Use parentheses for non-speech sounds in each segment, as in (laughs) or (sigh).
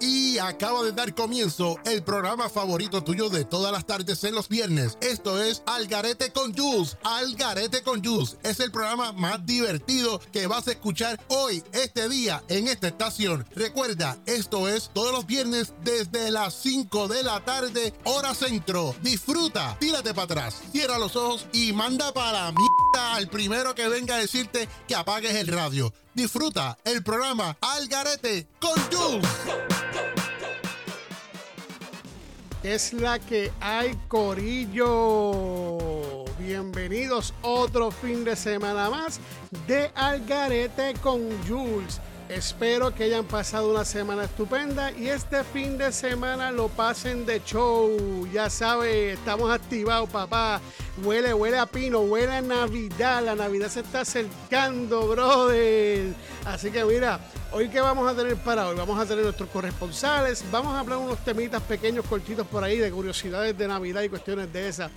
Y acaba de dar comienzo el programa favorito tuyo de todas las tardes en los viernes. Esto es Algarete con Juice. Algarete con Juice es el programa más divertido que vas a escuchar hoy, este día, en esta estación. Recuerda, esto es todos los viernes desde las 5 de la tarde, hora centro. Disfruta, tírate para atrás, cierra los ojos y manda para la al primero que venga a decirte que apagues el radio. Disfruta el programa Algarete con Juice. Es la que hay, Corillo. Bienvenidos otro fin de semana más de Algarete con Jules. Espero que hayan pasado una semana estupenda y este fin de semana lo pasen de show. Ya sabe, estamos activados, papá. Huele, huele a pino, huele a Navidad. La Navidad se está acercando, brother. Así que mira, hoy que vamos a tener para hoy, vamos a tener nuestros corresponsales, vamos a hablar unos temitas pequeños, cortitos por ahí, de curiosidades de Navidad y cuestiones de esas.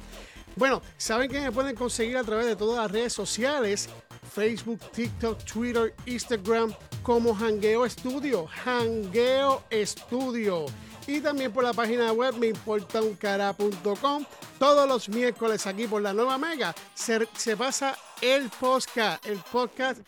Bueno, saben que me pueden conseguir a través de todas las redes sociales, Facebook, TikTok, Twitter, Instagram, como Hangueo Studio, Hangueo Studio. Y también por la página web meimportauncara.com. Todos los miércoles aquí por la nueva Mega se, se pasa el podcast. El podcast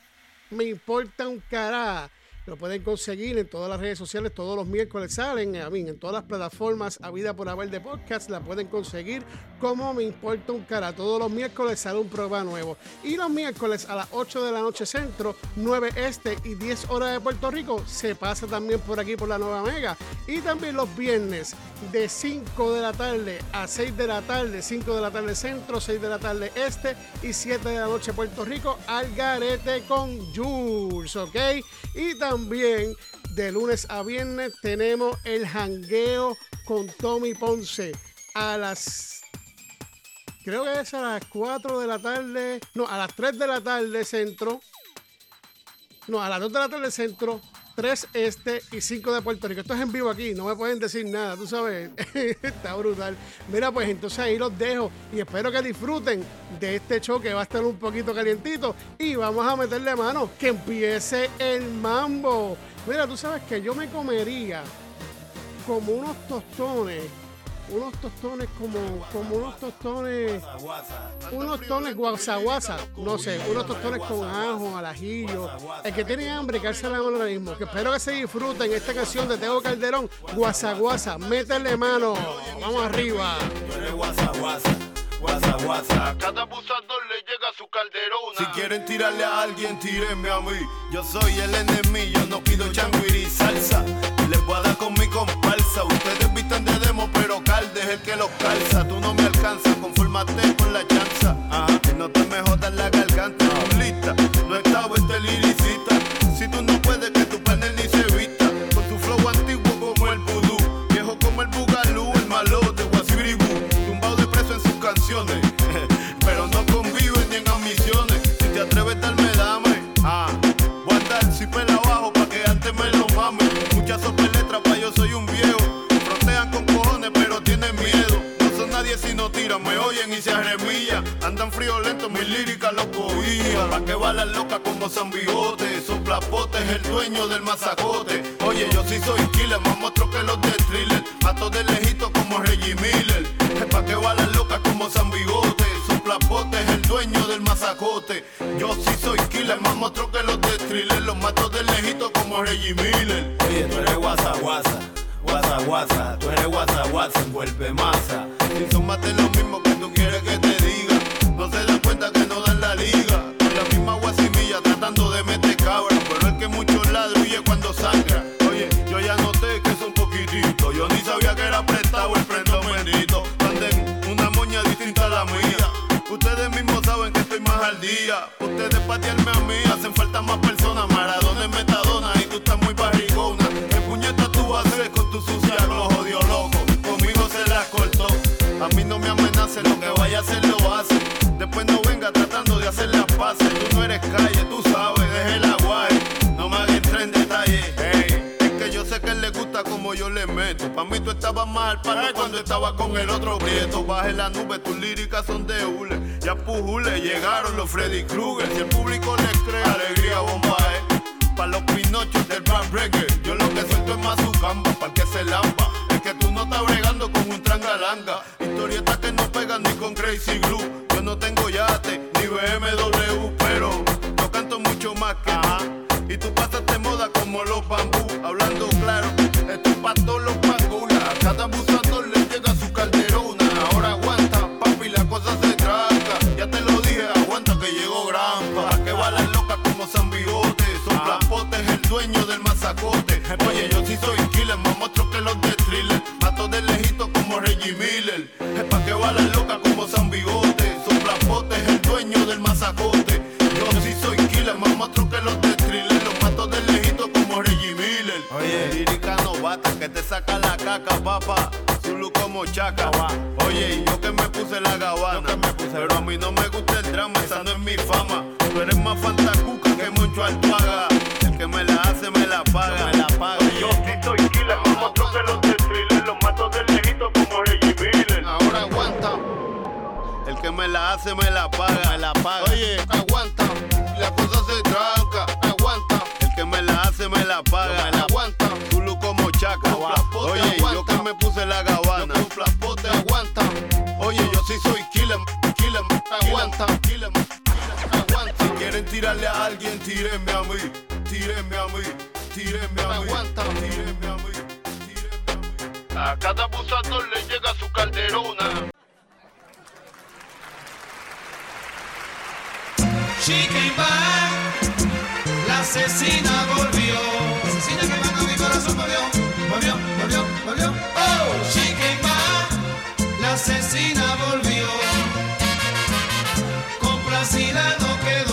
Me Importa un Cara. Lo pueden conseguir en todas las redes sociales, todos los miércoles salen, a mí, en todas las plataformas a vida por haber de podcast, la pueden conseguir como me importa un cara. Todos los miércoles sale un programa nuevo. Y los miércoles a las 8 de la noche centro, 9 este y 10 horas de Puerto Rico, se pasa también por aquí por la Nueva Mega. Y también los viernes de 5 de la tarde a 6 de la tarde, 5 de la tarde centro, 6 de la tarde este y 7 de la noche Puerto Rico, al garete con Jules, ¿ok? Y también de lunes a viernes tenemos el jangueo con Tommy Ponce a las creo que es a las 4 de la tarde, no, a las 3 de la tarde centro, no, a las 2 de la tarde centro, 3 este y 5 de Puerto Rico. Esto es en vivo aquí, no me pueden decir nada, tú sabes, (laughs) está brutal. Mira, pues entonces ahí los dejo y espero que disfruten de este show que va a estar un poquito calientito y vamos a meterle mano, que empiece el mambo. Mira, tú sabes que yo me comería como unos tostones unos tostones como, como unos tostones, unos tostones guasaguasa, no sé, unos tostones con ajo, al ajillo. El que tiene hambre, que alza la mano ahora mismo. Que espero que se disfruten esta canción de Teo Calderón, guasaguasa, métele mano, vamos arriba. Guasa, guasa. Cada abusador le llega su calderona. Si quieren tirarle a alguien, tírenme a mí. Yo soy el enemigo, no pido changuiri salsa. Les voy a dar con mi comparsa. Ustedes el que los calza. Tú no me alcanzas, confórmate con la chanza. como yo le meto. Pa' mí tú estabas mal, para cuando estaba con el otro brieto. Baje la nube, tus líricas son de hule. Ya pujule, llegaron los Freddy Krueger. Si el público les cree, alegría bomba, eh, Pa' los pinochos del brand breaker. Yo lo que suelto es más su camba, pa' que se lampa. Es que tú no estás bregando con un trangalanga. Historietas que no pegan ni con Crazy Glue. Yo no tengo yate, ni BMW Oye, yo que me puse la gabana. Pero a mí no me gusta el drama, esa no es mi fama. Tú eres más fantacuca que mucho alpaga. El que me la hace, me la paga. Me la paga. Yo Tito y Kila, como otros de los desfiles. Los mato del lejito como Reggie Miller. Ahora aguanta. El que me la hace, me la paga. Me la paga. Oye, aguanta. tírenme a mí, tírenme a mí, tírenme a mí. A cada abusador le llega su calderona. She came back, la asesina volvió. Asesina que mi corazón volvió, volvió, volvió, volvió. Oh, she came back, la asesina volvió. Complacida no quedó.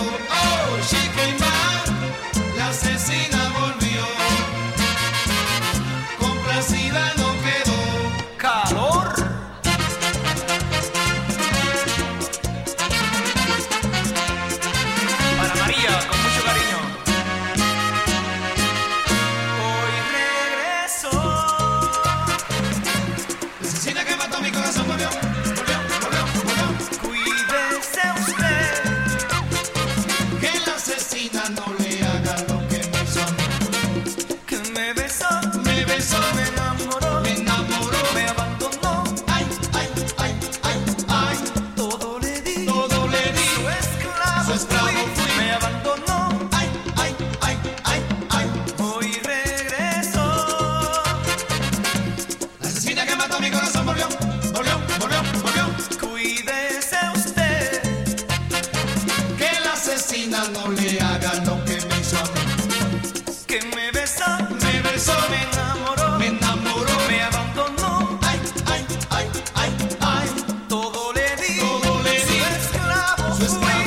Sweet.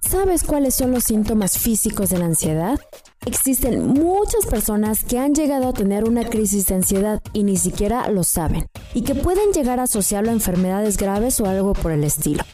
¿Sabes cuáles son los síntomas físicos de la ansiedad? Existen muchas personas que han llegado a tener una crisis de ansiedad y ni siquiera lo saben, y que pueden llegar a asociarlo a enfermedades graves o algo por el estilo.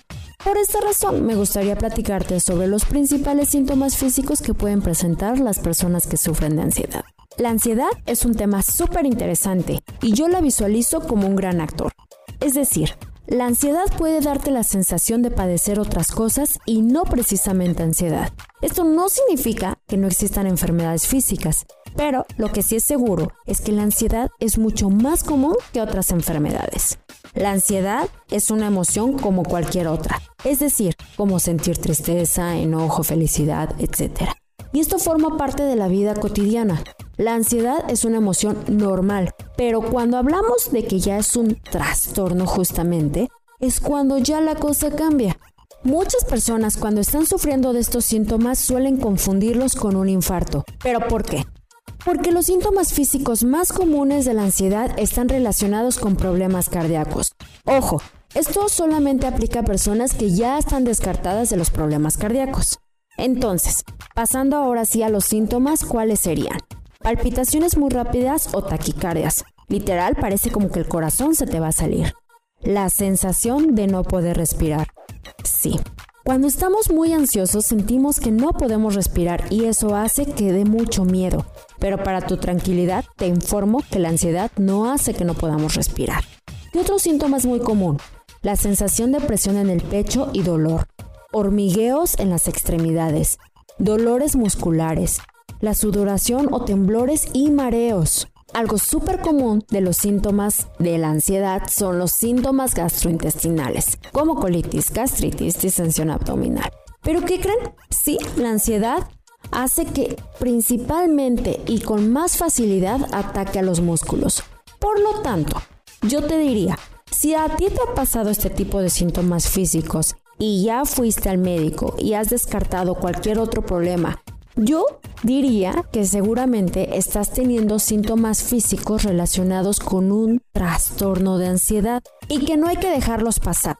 Por esta razón, me gustaría platicarte sobre los principales síntomas físicos que pueden presentar las personas que sufren de ansiedad. La ansiedad es un tema súper interesante y yo la visualizo como un gran actor. Es decir, la ansiedad puede darte la sensación de padecer otras cosas y no precisamente ansiedad. Esto no significa que no existan enfermedades físicas, pero lo que sí es seguro es que la ansiedad es mucho más común que otras enfermedades. La ansiedad es una emoción como cualquier otra, es decir, como sentir tristeza, enojo, felicidad, etc. Y esto forma parte de la vida cotidiana. La ansiedad es una emoción normal, pero cuando hablamos de que ya es un trastorno justamente, es cuando ya la cosa cambia. Muchas personas cuando están sufriendo de estos síntomas suelen confundirlos con un infarto. ¿Pero por qué? Porque los síntomas físicos más comunes de la ansiedad están relacionados con problemas cardíacos. Ojo, esto solamente aplica a personas que ya están descartadas de los problemas cardíacos. Entonces, pasando ahora sí a los síntomas, ¿cuáles serían? Palpitaciones muy rápidas o taquicardias. Literal, parece como que el corazón se te va a salir. La sensación de no poder respirar. Sí. Cuando estamos muy ansiosos sentimos que no podemos respirar y eso hace que dé mucho miedo. Pero para tu tranquilidad te informo que la ansiedad no hace que no podamos respirar. Y otro síntoma muy común, la sensación de presión en el pecho y dolor, hormigueos en las extremidades, dolores musculares, la sudoración o temblores y mareos. Algo súper común de los síntomas de la ansiedad son los síntomas gastrointestinales, como colitis, gastritis, distensión abdominal. ¿Pero qué creen? Sí, la ansiedad hace que principalmente y con más facilidad ataque a los músculos. Por lo tanto, yo te diría, si a ti te ha pasado este tipo de síntomas físicos y ya fuiste al médico y has descartado cualquier otro problema, yo diría que seguramente estás teniendo síntomas físicos relacionados con un trastorno de ansiedad y que no hay que dejarlos pasar,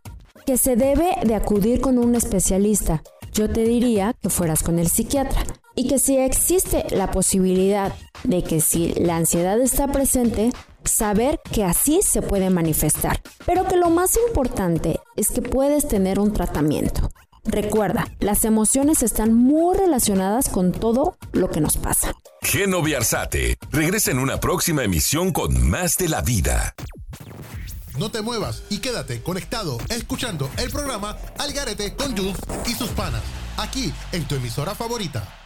que se debe de acudir con un especialista. Yo te diría que fueras con el psiquiatra y que si existe la posibilidad de que si la ansiedad está presente, saber que así se puede manifestar, pero que lo más importante es que puedes tener un tratamiento. Recuerda, las emociones están muy relacionadas con todo lo que nos pasa. Geno Arzate regresa en una próxima emisión con más de la vida. No te muevas y quédate conectado escuchando el programa Al Garete con Jules y sus panas, aquí en tu emisora favorita.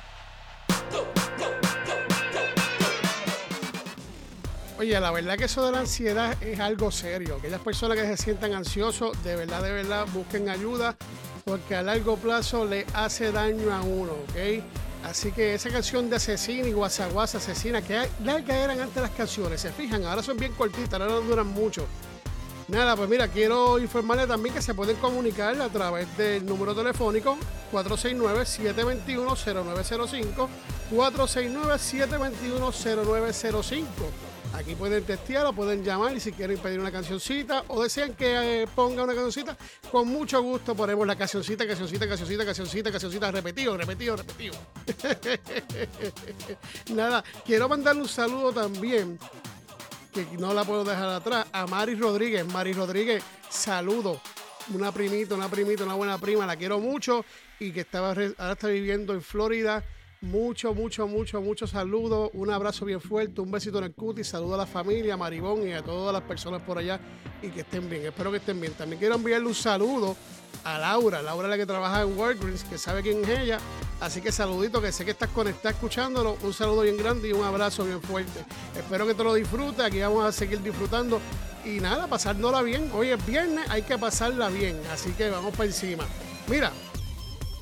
Oye, la verdad que eso de la ansiedad es algo serio. Aquellas personas que se sientan ansiosos, de verdad, de verdad, busquen ayuda porque a largo plazo le hace daño a uno, ¿ok? Así que esa canción de Asesina y Guasaguasa Asesina, que largas eran antes las canciones, se fijan, ahora son bien cortitas, ahora no duran mucho. Nada, pues mira, quiero informarle también que se pueden comunicar a través del número telefónico 469-721-0905, 469-721-0905. Aquí pueden testear o pueden llamar y si quieren pedir una cancioncita o desean que eh, ponga una cancioncita, con mucho gusto ponemos la cancioncita, cancioncita, cancioncita, cancioncita, cancioncita, repetido, repetido, repetido. (laughs) Nada, quiero mandarle un saludo también que no la puedo dejar atrás, a Mari Rodríguez. Mari Rodríguez saludo. Una primita, una primita, una buena prima, la quiero mucho y que estaba, ahora está viviendo en Florida. Mucho, mucho, mucho, mucho saludo. Un abrazo bien fuerte, un besito en el cutis. Saludo a la familia, a Maribón y a todas las personas por allá y que estén bien. Espero que estén bien. También quiero enviarle un saludo a Laura, Laura es la que trabaja en Walgreens, que sabe quién es ella. Así que saludito, que sé que estás conectada escuchándolo. Un saludo bien grande y un abrazo bien fuerte. Espero que te lo disfrutes. Aquí vamos a seguir disfrutando. Y nada, pasándola bien. Hoy es viernes, hay que pasarla bien. Así que vamos para encima. Mira,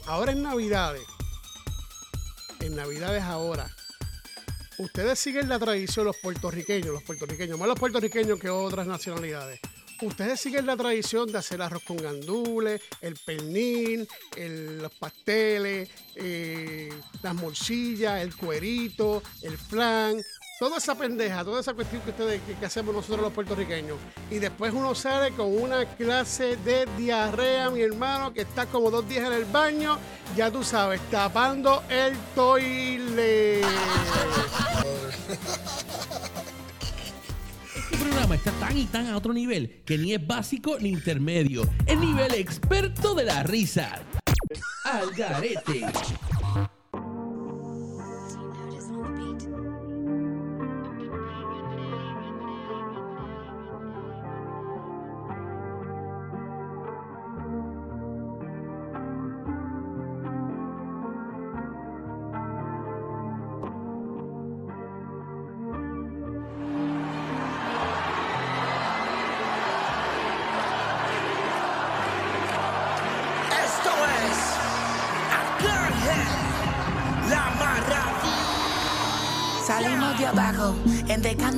ahora en Navidades. En Navidades ahora. Ustedes siguen la tradición, los puertorriqueños, los puertorriqueños, más los puertorriqueños que otras nacionalidades. Ustedes siguen la tradición de hacer arroz con gandules, el pernil, el- los pasteles, eh, las morcillas, el cuerito, el flan, toda esa pendeja, toda esa cuestión que ustedes que, hacemos nosotros los puertorriqueños. Y después uno sale con una clase de diarrea, mi hermano, que está como dos días en el baño, ya tú sabes, tapando el toile. Este programa está tan y tan a otro nivel que ni es básico ni intermedio. El nivel experto de la risa. Algarete. Esto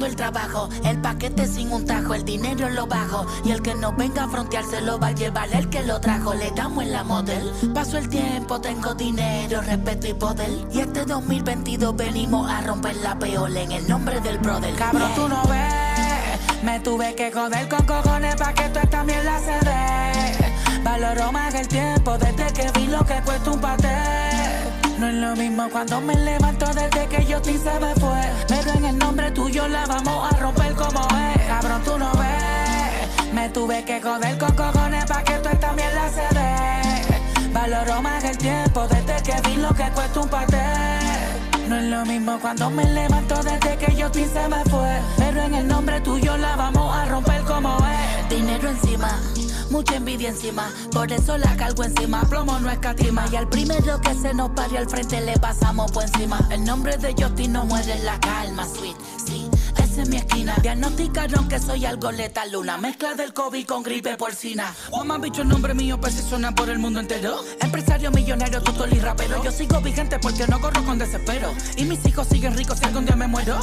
el trabajo, el paquete sin un tajo, el dinero lo bajo. Y el que no venga a frontear se lo va a llevar el que lo trajo. Le damos en la model. Paso el tiempo, tengo dinero, respeto y poder. Y este 2022 venimos a romper la peola en el nombre del brother. Cabrón, tú no ves. Me tuve que joder con cojones pa' que tú esta mierda se. Valoro más el tiempo desde que vi lo que cuesta un paté. No es lo mismo cuando me levanto desde que yo se me fue. Pero en el nombre tuyo la vamos a romper como es. Cabrón, tú no ves. Me tuve que joder con cojones pa' que tú mierda se dé. Valoro más el tiempo desde que vi lo que cuesta un paté. No es lo mismo cuando me levanto desde que yo se me fue. Pero en el nombre tuyo la vamos a romper como es. Dinero encima, mucha envidia encima. Por eso la cargo encima. Plomo no escatima. Y al primero que se nos pare al frente le pasamos por encima. El nombre de Justin no muere en la calma, sweet. Sí. Esa es mi esquina. Diagnosticaron que soy algo letal. Una mezcla del COVID con gripe porcina. Más bicho el nombre mío, pues se suena por el mundo entero. Empresario millonario, tutor y rapero. Yo sigo vigente porque no corro con desespero. Y mis hijos siguen ricos si algún día me muero.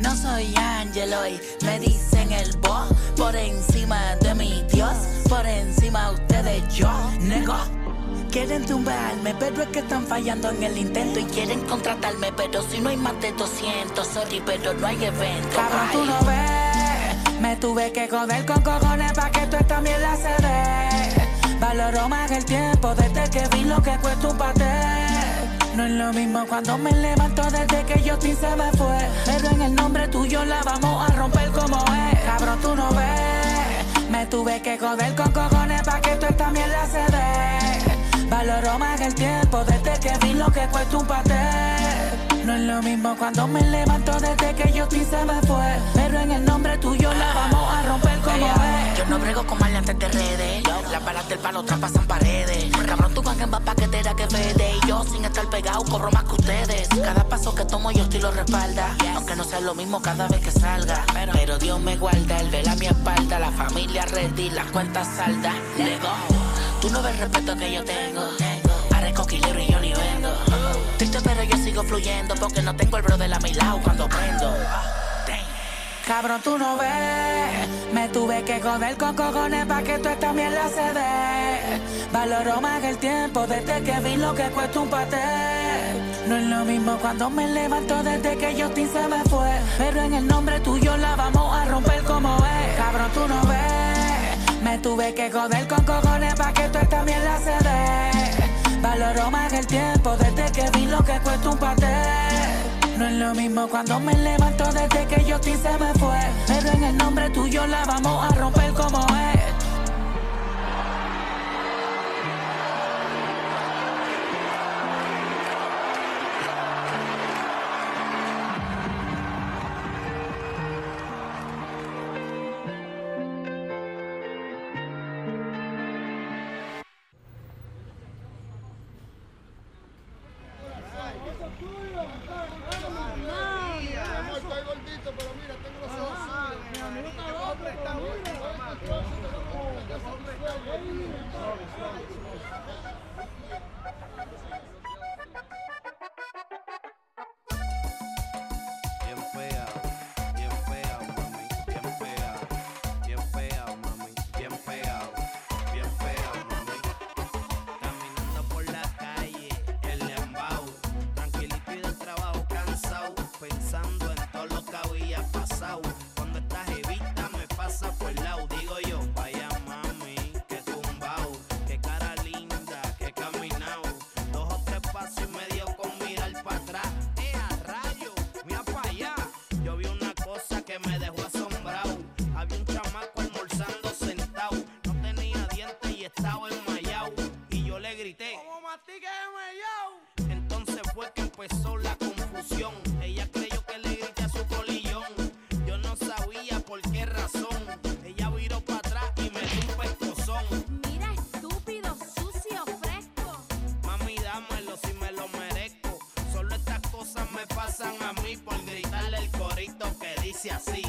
No soy ángel hoy, me dicen el bo Por encima de mi Dios, por encima ustedes yo Nego Quieren tumbarme, pero es que están fallando en el intento Y quieren contratarme, pero si no hay más de 200 Sorry, pero no hay evento Cabrón, tú no ves Me tuve que joder con cojones pa' que tú esta mierda se dé Valoro más el tiempo desde que vi lo que cuesta un paté no es lo mismo cuando me levanto desde que yo se me fue. Pero en el nombre tuyo la vamos a romper como es. Cabrón, tú no ves. Me tuve que joder con cojones pa' que tú esta mierda se dé. Valoro más el tiempo desde que vi lo que cuesta un paté. No es lo mismo cuando me levanto desde que yo se me fue. Pero en el nombre tuyo la vamos a romper Yo no brego con maleantes de redes. Las balas del palo traspasan paredes. Cabrón, tú van en más paquetera que vede. Y yo sin estar pegado corro más que ustedes. Cada paso que tomo yo estoy lo respalda. Aunque no sea lo mismo cada vez que salga. Pero Dios me guarda, él vela mi espalda. La familia ready, las cuentas saldas. Lego. Tú no ves el respeto que yo tengo. Parezco killer y yo ni vengo. Triste pero yo sigo fluyendo porque no tengo el brother a mi lado cuando prendo. Cabrón, tú no ves. Me tuve que joder con cojones pa' que tú esta mierda se dé. Valoro más el tiempo desde que vi lo que cuesta un paté. No es lo mismo cuando me levanto desde que Justin se me fue. Pero en el nombre tuyo la vamos a romper como es. Cabrón, tú no ves. Me tuve que joder con cojones pa' que tú esta mierda se dé. Valoro más el tiempo desde que vi lo que cuesta un paté. No es lo mismo cuando me levanto desde que yo se me fue. Pero en el nombre tuyo la vamos a romper como es. Como yo. Entonces fue que empezó la confusión. Ella creyó que le grité a su colillón. Yo no sabía por qué razón. Ella viró para atrás y me dio un pescozón. Mira, estúpido, sucio, fresco. Mami, dámelo si me lo merezco. Solo estas cosas me pasan a mí por gritarle el corito que dice así.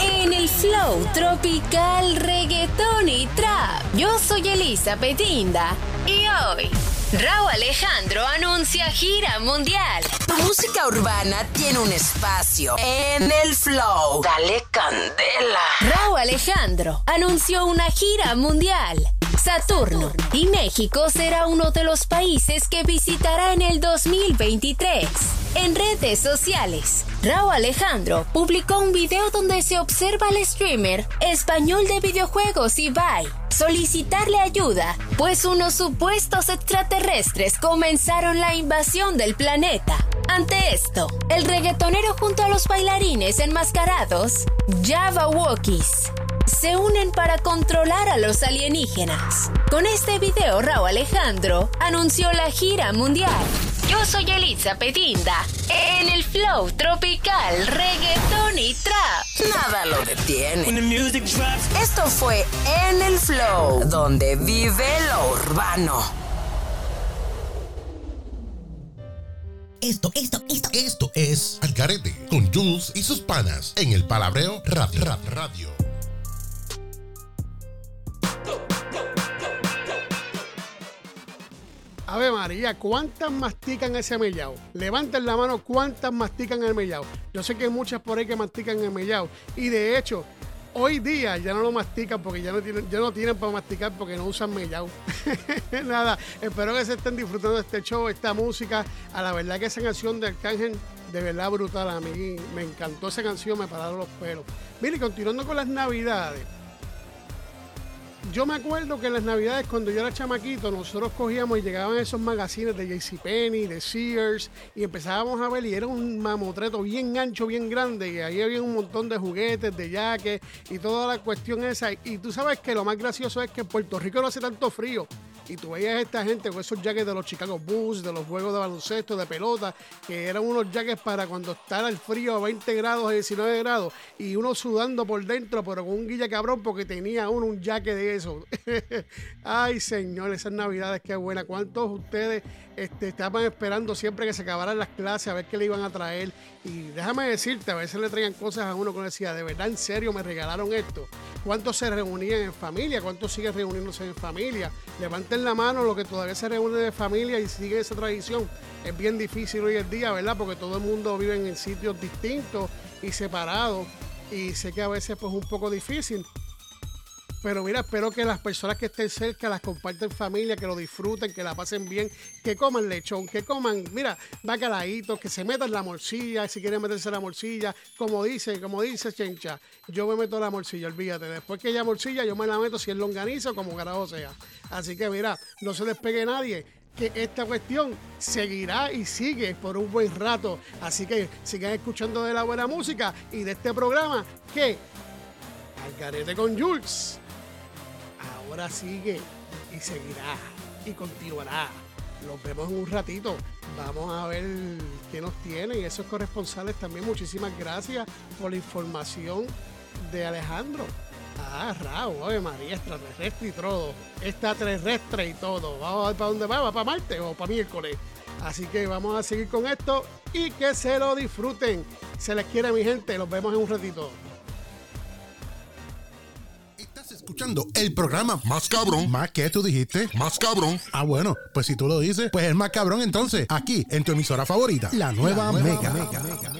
En el flow tropical, reggaetón y trap. Yo soy Elisa Petinda y hoy Raúl Alejandro anuncia gira mundial. Tu música urbana tiene un espacio en el flow. Dale candela. Raúl Alejandro anunció una gira mundial. Saturno y México será uno de los países que visitará en el 2023. En redes sociales, Raúl Alejandro publicó un video donde se observa al streamer español de videojuegos Ibai solicitarle ayuda, pues unos supuestos extraterrestres comenzaron la invasión del planeta. Ante esto, el reggaetonero junto a los bailarines enmascarados, Java Walkies, se unen para controlar a los alienígenas. Con este video, Raúl Alejandro anunció la gira mundial. Yo soy Elisa Petinda, en el flow tropical, reggaetón y trap. Nada lo detiene. Esto fue En el Flow, donde vive lo urbano. Esto, esto, esto, esto es Algarete con Jules y sus panas en el Palabreo Radio. Rap Radio. Ave María, ¿cuántas mastican ese mellao? Levanten la mano, ¿cuántas mastican el mellao? Yo sé que hay muchas por ahí que mastican el mellao. Y de hecho, hoy día ya no lo mastican porque ya no tienen, ya no tienen para masticar porque no usan mellao. (laughs) Nada, espero que se estén disfrutando de este show, esta música. A la verdad que esa canción de Arcángel, de verdad brutal. A mí me encantó esa canción, me pararon los pelos. Mire, continuando con las navidades yo me acuerdo que en las navidades cuando yo era chamaquito nosotros cogíamos y llegaban esos magazines de JCPenney, de Sears y empezábamos a ver y era un mamotreto bien ancho, bien grande y ahí había un montón de juguetes, de yaques y toda la cuestión esa. Y tú sabes que lo más gracioso es que en Puerto Rico no hace tanto frío y tú veías esta gente con esos jackets de los Chicago Bulls, de los juegos de baloncesto, de pelota, que eran unos jackets para cuando estaba el frío a 20 grados, a 19 grados, y uno sudando por dentro, pero con un guilla cabrón porque tenía uno un jacket de eso. (laughs) Ay, señor, esas navidades, qué buena. ¿Cuántos ustedes este, estaban esperando siempre que se acabaran las clases a ver qué le iban a traer? Y déjame decirte, a veces le traían cosas a uno que decía, de verdad, en serio, me regalaron esto. ¿Cuántos se reunían en familia? ¿Cuántos siguen reuniéndose en familia? Levanten la mano los que todavía se reúnen de familia y siguen esa tradición. Es bien difícil hoy en día, ¿verdad? Porque todo el mundo vive en sitios distintos y separados. Y sé que a veces pues un poco difícil. Pero mira, espero que las personas que estén cerca las comparten en familia, que lo disfruten, que la pasen bien, que coman lechón, que coman, mira, bacalaitos, que se metan la morcilla, si quieren meterse la morcilla, como dice, como dice Chencha, yo me meto la morcilla, olvídate. Después que ella morcilla, yo me la meto si es longaniza o como carajo sea. Así que mira, no se despegue nadie que esta cuestión seguirá y sigue por un buen rato. Así que sigan escuchando de la buena música y de este programa que al carete con Jules ahora sigue y seguirá y continuará. Los vemos en un ratito. Vamos a ver qué nos tienen. Esos corresponsales también, muchísimas gracias por la información de Alejandro. Ah, Raúl, Ave María, extraterrestre y todo. Extraterrestre y todo. Vamos a ver para dónde va, va para Marte o para miércoles. Así que vamos a seguir con esto y que se lo disfruten. Se les quiere, mi gente. Los vemos en un ratito. Escuchando el programa más cabrón. ¿Más que tú dijiste? Más cabrón. Ah, bueno, pues si tú lo dices, pues es más cabrón entonces. Aquí, en tu emisora favorita, la nueva, Mega. Amada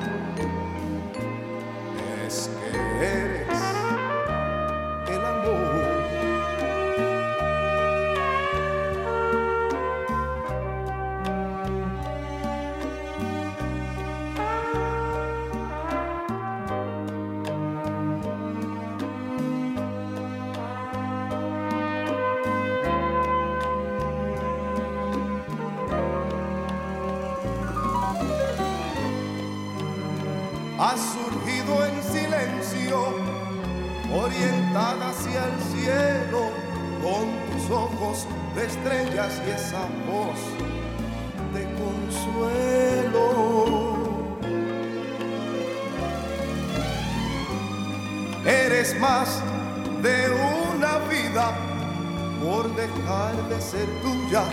Por dejar de ser tuya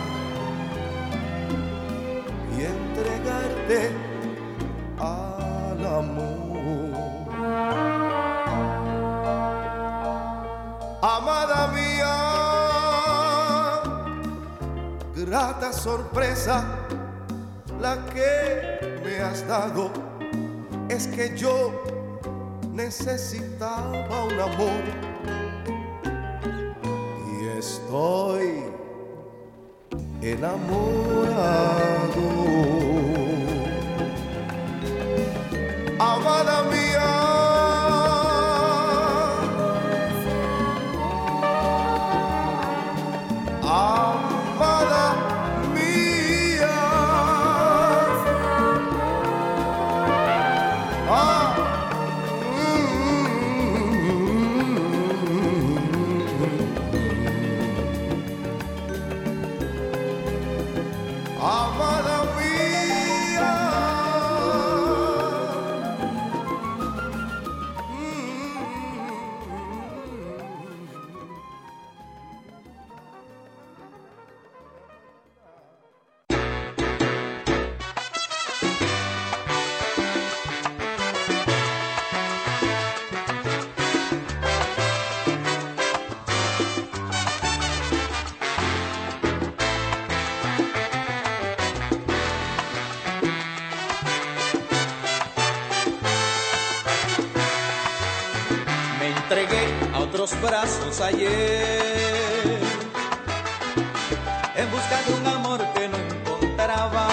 y entregarte al amor. Amada mía, grata sorpresa la que me has dado es que yo necesitaba un amor enamorado. Brazos ayer en busca de un amor que no encontraba.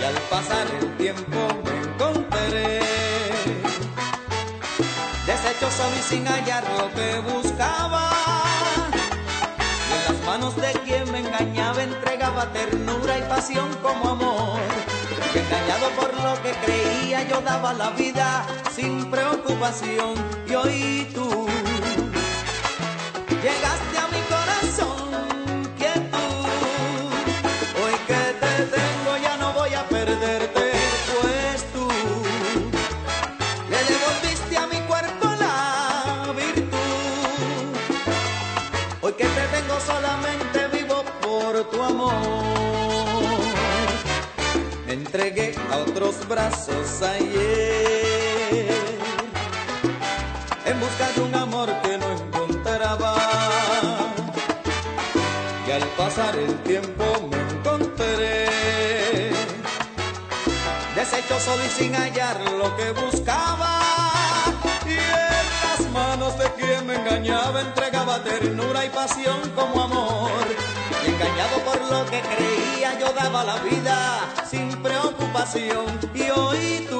Y al pasar el tiempo me encontré deshecho solo y sin hallar lo que buscaba. Y en las manos de quien me engañaba entregaba ternura y pasión como amor. Y engañado por lo que creía yo daba la vida sin preocupación. Y hoy tú llegaste a mi corazón, quietud. Hoy que te tengo ya no voy a perderte, pues tú le devolviste a mi cuerpo la virtud. Hoy que te tengo solamente vivo por tu amor. Otros brazos ayer en busca de un amor que no encontraba. Y al pasar el tiempo me encontré deshecho solo y sin hallar lo que buscaba. Y en las manos de quien me engañaba entregaba ternura y pasión como amor. Engañado por lo que creía yo daba la vida sin preocupación. Y hoy tú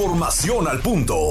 Información al punto.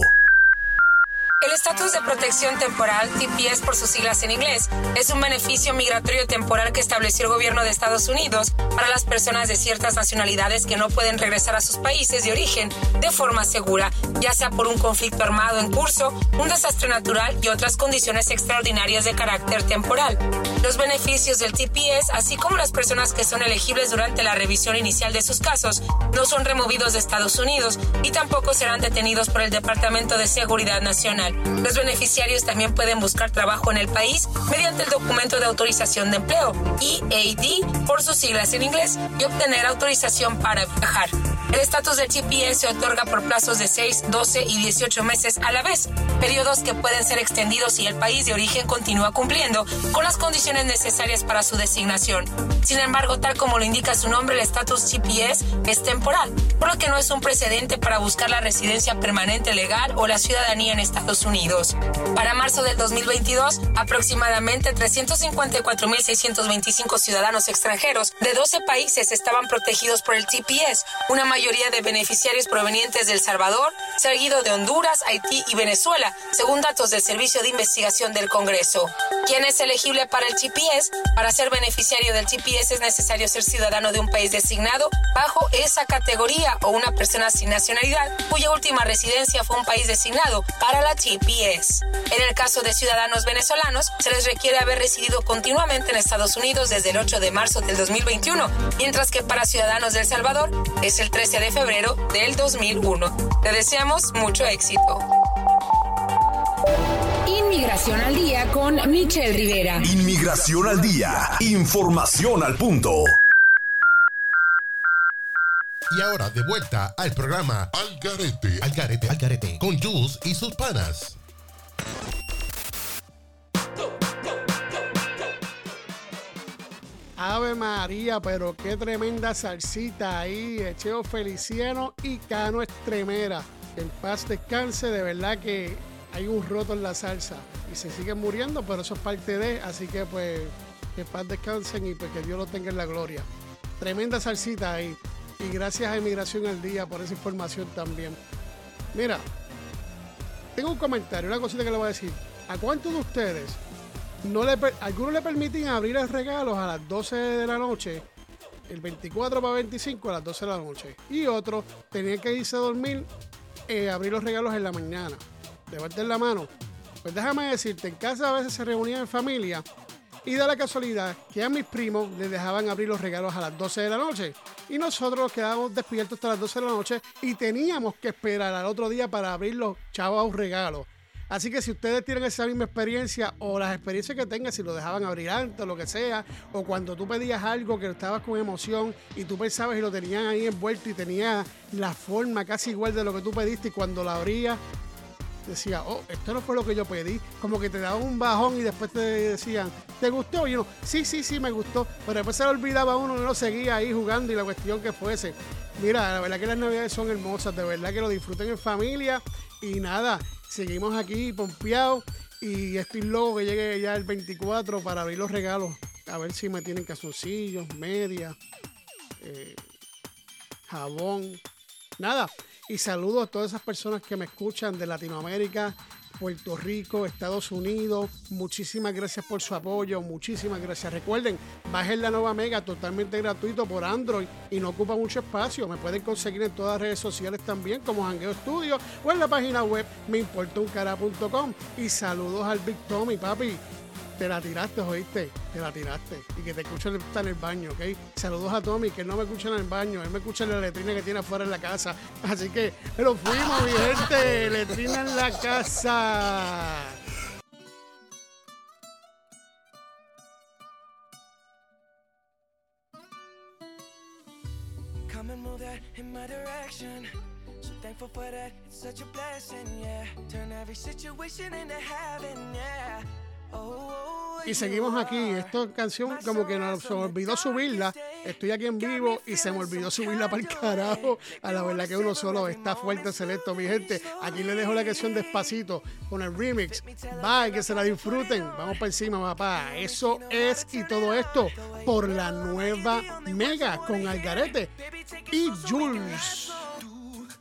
El estatus de protección temporal, TPS por sus siglas en inglés, es un beneficio migratorio temporal que estableció el gobierno de Estados Unidos para las personas de ciertas nacionalidades que no pueden regresar a sus países de origen de forma segura, ya sea por un conflicto armado en curso, un desastre natural y otras condiciones extraordinarias de carácter temporal. Los beneficios del TPS, así como las personas que son elegibles durante la revisión inicial de sus casos, no son removidos de Estados Unidos y tampoco serán detenidos por el Departamento de Seguridad Nacional. Los beneficiarios también pueden buscar trabajo en el país mediante el documento de autorización de empleo, EAD por sus siglas en inglés, y obtener autorización para viajar. El estatus del TPS se otorga por plazos de 6, 12 y 18 meses a la vez, periodos que pueden ser extendidos si el país de origen continúa cumpliendo con las condiciones necesarias para su designación. Sin embargo, tal como lo indica su nombre, el estatus TPS es temporal, por lo que no es un precedente para buscar la residencia permanente legal o la ciudadanía en Estados Unidos. Para marzo del 2022, aproximadamente 354.625 ciudadanos extranjeros de 12 países estaban protegidos por el TPS, una mayoría de beneficiarios provenientes de El Salvador, seguido de Honduras, Haití y Venezuela, según datos del Servicio de Investigación del Congreso. ¿Quién es elegible para el TPS? Para ser beneficiario del TPS es necesario ser ciudadano de un país designado bajo esa categoría o una persona sin nacionalidad cuya última residencia fue un país designado para la TPS. En el caso de ciudadanos venezolanos, se les requiere haber residido continuamente en Estados Unidos desde el 8 de marzo del 2021, mientras que para ciudadanos de El Salvador es el 13 de febrero del 2001. Te deseamos mucho éxito. Inmigración al día con Michelle Rivera. Inmigración al día. Información al punto. Y ahora de vuelta al programa Al Garete, Al Garete, Al Garete, con Jules y sus panas. Ave María, pero qué tremenda salsita ahí. Echeo Feliciano y Cano Estremera. En paz descanse, de verdad que hay un roto en la salsa. Y se siguen muriendo, pero eso es parte de. Así que pues que paz descansen y pues que Dios lo tenga en la gloria. Tremenda salsita ahí. Y gracias a Inmigración al Día por esa información también. Mira, tengo un comentario, una cosita que le voy a decir. ¿A cuántos de ustedes no le algunos le permiten abrir los regalos a las 12 de la noche, el 24 para 25 a las 12 de la noche? Y otros tenían que irse a dormir, eh, abrir los regalos en la mañana. Levante la mano. Pues déjame decirte, en casa a veces se reunían en familia y da la casualidad que a mis primos les dejaban abrir los regalos a las 12 de la noche. Y nosotros nos quedábamos despiertos hasta las 12 de la noche y teníamos que esperar al otro día para abrir los chavos regalos. Así que si ustedes tienen esa misma experiencia o las experiencias que tengan, si lo dejaban abrir antes lo que sea, o cuando tú pedías algo que estabas con emoción y tú pensabas y lo tenían ahí envuelto y tenía la forma casi igual de lo que tú pediste y cuando la abrías decía, oh, esto no fue lo que yo pedí. Como que te daban un bajón y después te decían, ¿te gustó? Y uno, sí, sí, sí, me gustó. Pero después se le olvidaba uno y uno seguía ahí jugando y la cuestión que fuese. Mira, la verdad que las navidades son hermosas, de verdad que lo disfruten en familia. Y nada, seguimos aquí pompeados. Y estoy loco que llegue ya el 24 para abrir los regalos. A ver si me tienen calzoncillos, medias, eh, jabón. Nada. Y saludo a todas esas personas que me escuchan de Latinoamérica, Puerto Rico, Estados Unidos. Muchísimas gracias por su apoyo, muchísimas gracias. Recuerden, bajen la nueva Mega totalmente gratuito por Android y no ocupa mucho espacio. Me pueden conseguir en todas las redes sociales también, como Jangueo Studio o en la página web meimportauncara.com. Y saludos al Big Tommy, papi. Te la tiraste, oíste, te la tiraste. Y que te escuchen está en el baño, ¿ok? Saludos a Tommy, que él no me escucha en el baño, él me escucha en la letrina que tiene afuera en la casa. Así que lo fuimos, mi gente, letrina en la casa. Come and move that in my direction. So thankful for that, it's such a blessing, yeah. Turn every situation into heaven, yeah. Y seguimos aquí. Esta canción como que nos se olvidó subirla Estoy aquí en vivo y se me olvidó subirla para el carajo. A la verdad que uno solo está fuerte, selecto, mi gente. Aquí les dejo la canción despacito con el remix. Bye, que se la disfruten. Vamos para encima, papá. Eso es y todo esto por la nueva Mega con Algarete y Jules.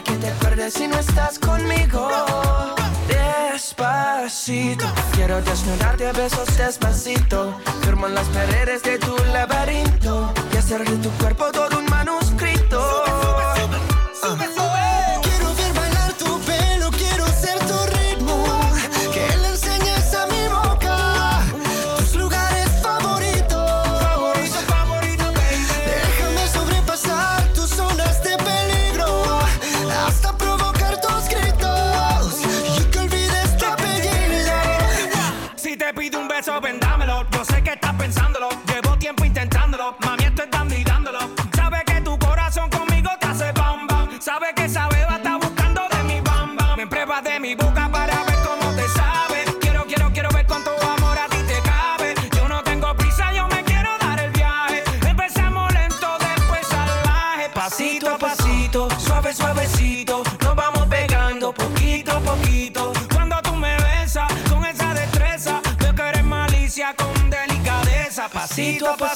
Para que te acuerdes si no estás conmigo. Despacito, quiero desnudarte a besos despacito. Firmo en las paredes de tu laberinto. Y hacer de tu cuerpo todo un manuscrito. Ah. Quiero tiempo y te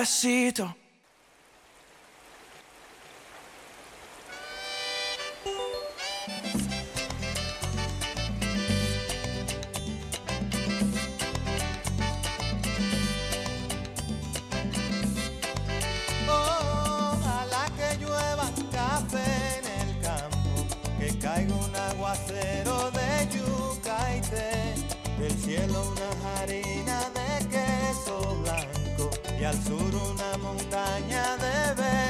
Despacito. Sur una montaña de berro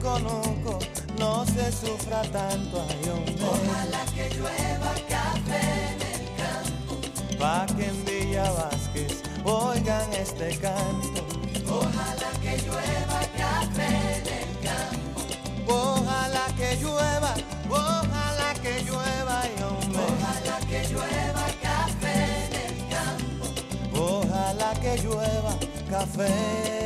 conuco no se sufra tanto. Ay, hombre. Ojalá que llueva café en el campo. Pa' que en Villa Vázquez oigan este canto. Ojalá que llueva café en el campo. Ojalá que llueva, ojalá que llueva, ay, hombre. Ojalá que llueva café en el campo. Ojalá que llueva café.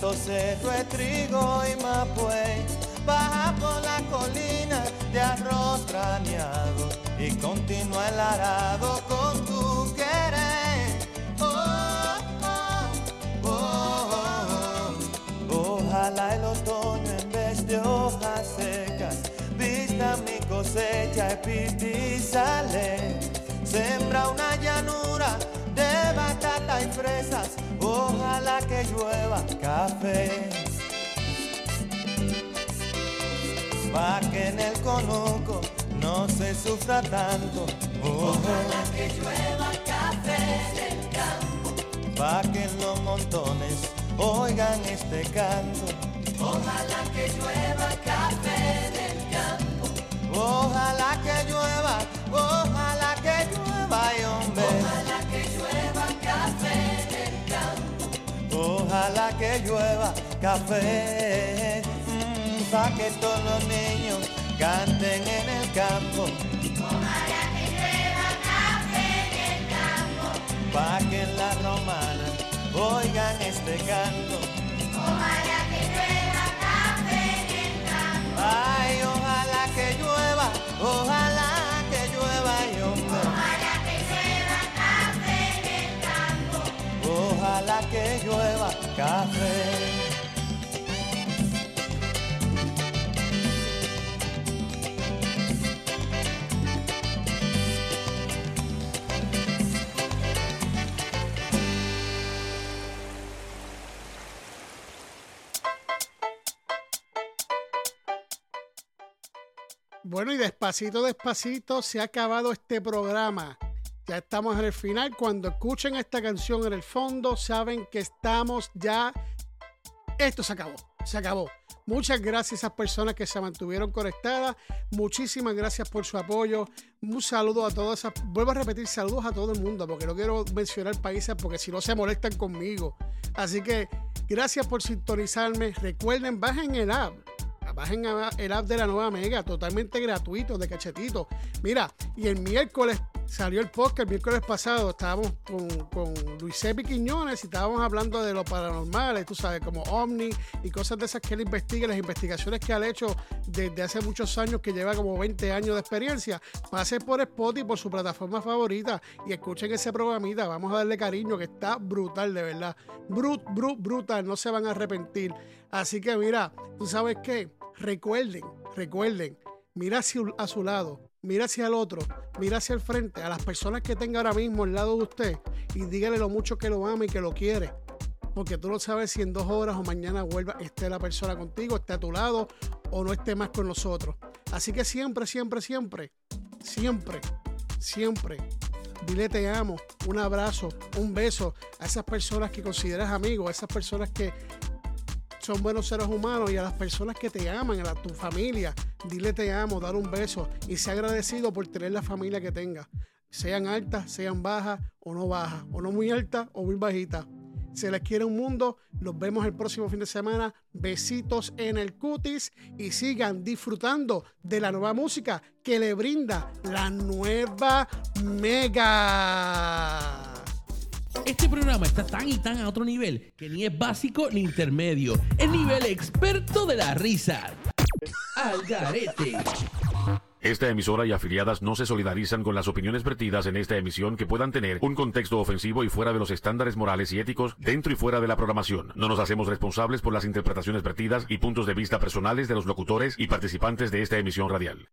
Alto cerro de trigo y mapuey, baja por la colina de arroz trañado y continúa el arado con tu querer. Oh, oh, oh, oh. Ojalá el otoño en vez de hojas secas vista mi cosecha y sale. Sembra una llanura de batata y fresas. Ojalá que llueva café. Pa' que en el conuco no se sufra tanto. Ojalá que llueva café en el campo. Pa' que en los montones oigan este canto. Ojalá que llueva café en el campo. Ojalá que llueva, ojalá Ojalá que llueva café. mm, pa' que todos los niños canten en el campo. Ojalá que llueva café en el campo. Pa' que en la romana oigan este canto. Ojalá que llueva café en el campo. Ay, ojalá que llueva, ojalá Que llueva café. Bueno, y despacito, despacito se ha acabado este programa. Ya estamos en el final. Cuando escuchen esta canción en el fondo, saben que estamos ya. Esto se acabó. Se acabó. Muchas gracias a esas personas que se mantuvieron conectadas. Muchísimas gracias por su apoyo. Un saludo a todas esas. Vuelvo a repetir saludos a todo el mundo porque no quiero mencionar países porque si no se molestan conmigo. Así que gracias por sintonizarme. Recuerden, bajen el app. Bajen el app de la nueva Mega, totalmente gratuito, de cachetito. Mira, y el miércoles salió el podcast, el miércoles pasado estábamos con, con Luis Epi Quiñones y estábamos hablando de lo paranormal, tú sabes, como Omni y cosas de esas que él investiga, las investigaciones que él ha hecho desde hace muchos años, que lleva como 20 años de experiencia. Pase por Spotify, por su plataforma favorita y escuchen ese programita. Vamos a darle cariño, que está brutal, de verdad. Brut, brut, brutal, no se van a arrepentir. Así que mira, tú sabes qué, recuerden, recuerden, mira hacia a su lado, mira hacia el otro, mira hacia el frente, a las personas que tenga ahora mismo al lado de usted y dígale lo mucho que lo ama y que lo quiere. Porque tú no sabes si en dos horas o mañana vuelva, esté la persona contigo, esté a tu lado o no esté más con nosotros. Así que siempre, siempre, siempre, siempre, siempre, dile te amo, un abrazo, un beso a esas personas que consideras amigos, a esas personas que son buenos seres humanos y a las personas que te aman, a tu familia, dile te amo, dar un beso y sea agradecido por tener la familia que tengas. Sean altas, sean bajas o no bajas, o no muy altas o muy bajitas. Se les quiere un mundo. Los vemos el próximo fin de semana. Besitos en el cutis y sigan disfrutando de la nueva música que le brinda la nueva Mega. Este programa está tan y tan a otro nivel que ni es básico ni intermedio. El nivel experto de la risa. Al garete. Esta emisora y afiliadas no se solidarizan con las opiniones vertidas en esta emisión que puedan tener un contexto ofensivo y fuera de los estándares morales y éticos dentro y fuera de la programación. No nos hacemos responsables por las interpretaciones vertidas y puntos de vista personales de los locutores y participantes de esta emisión radial.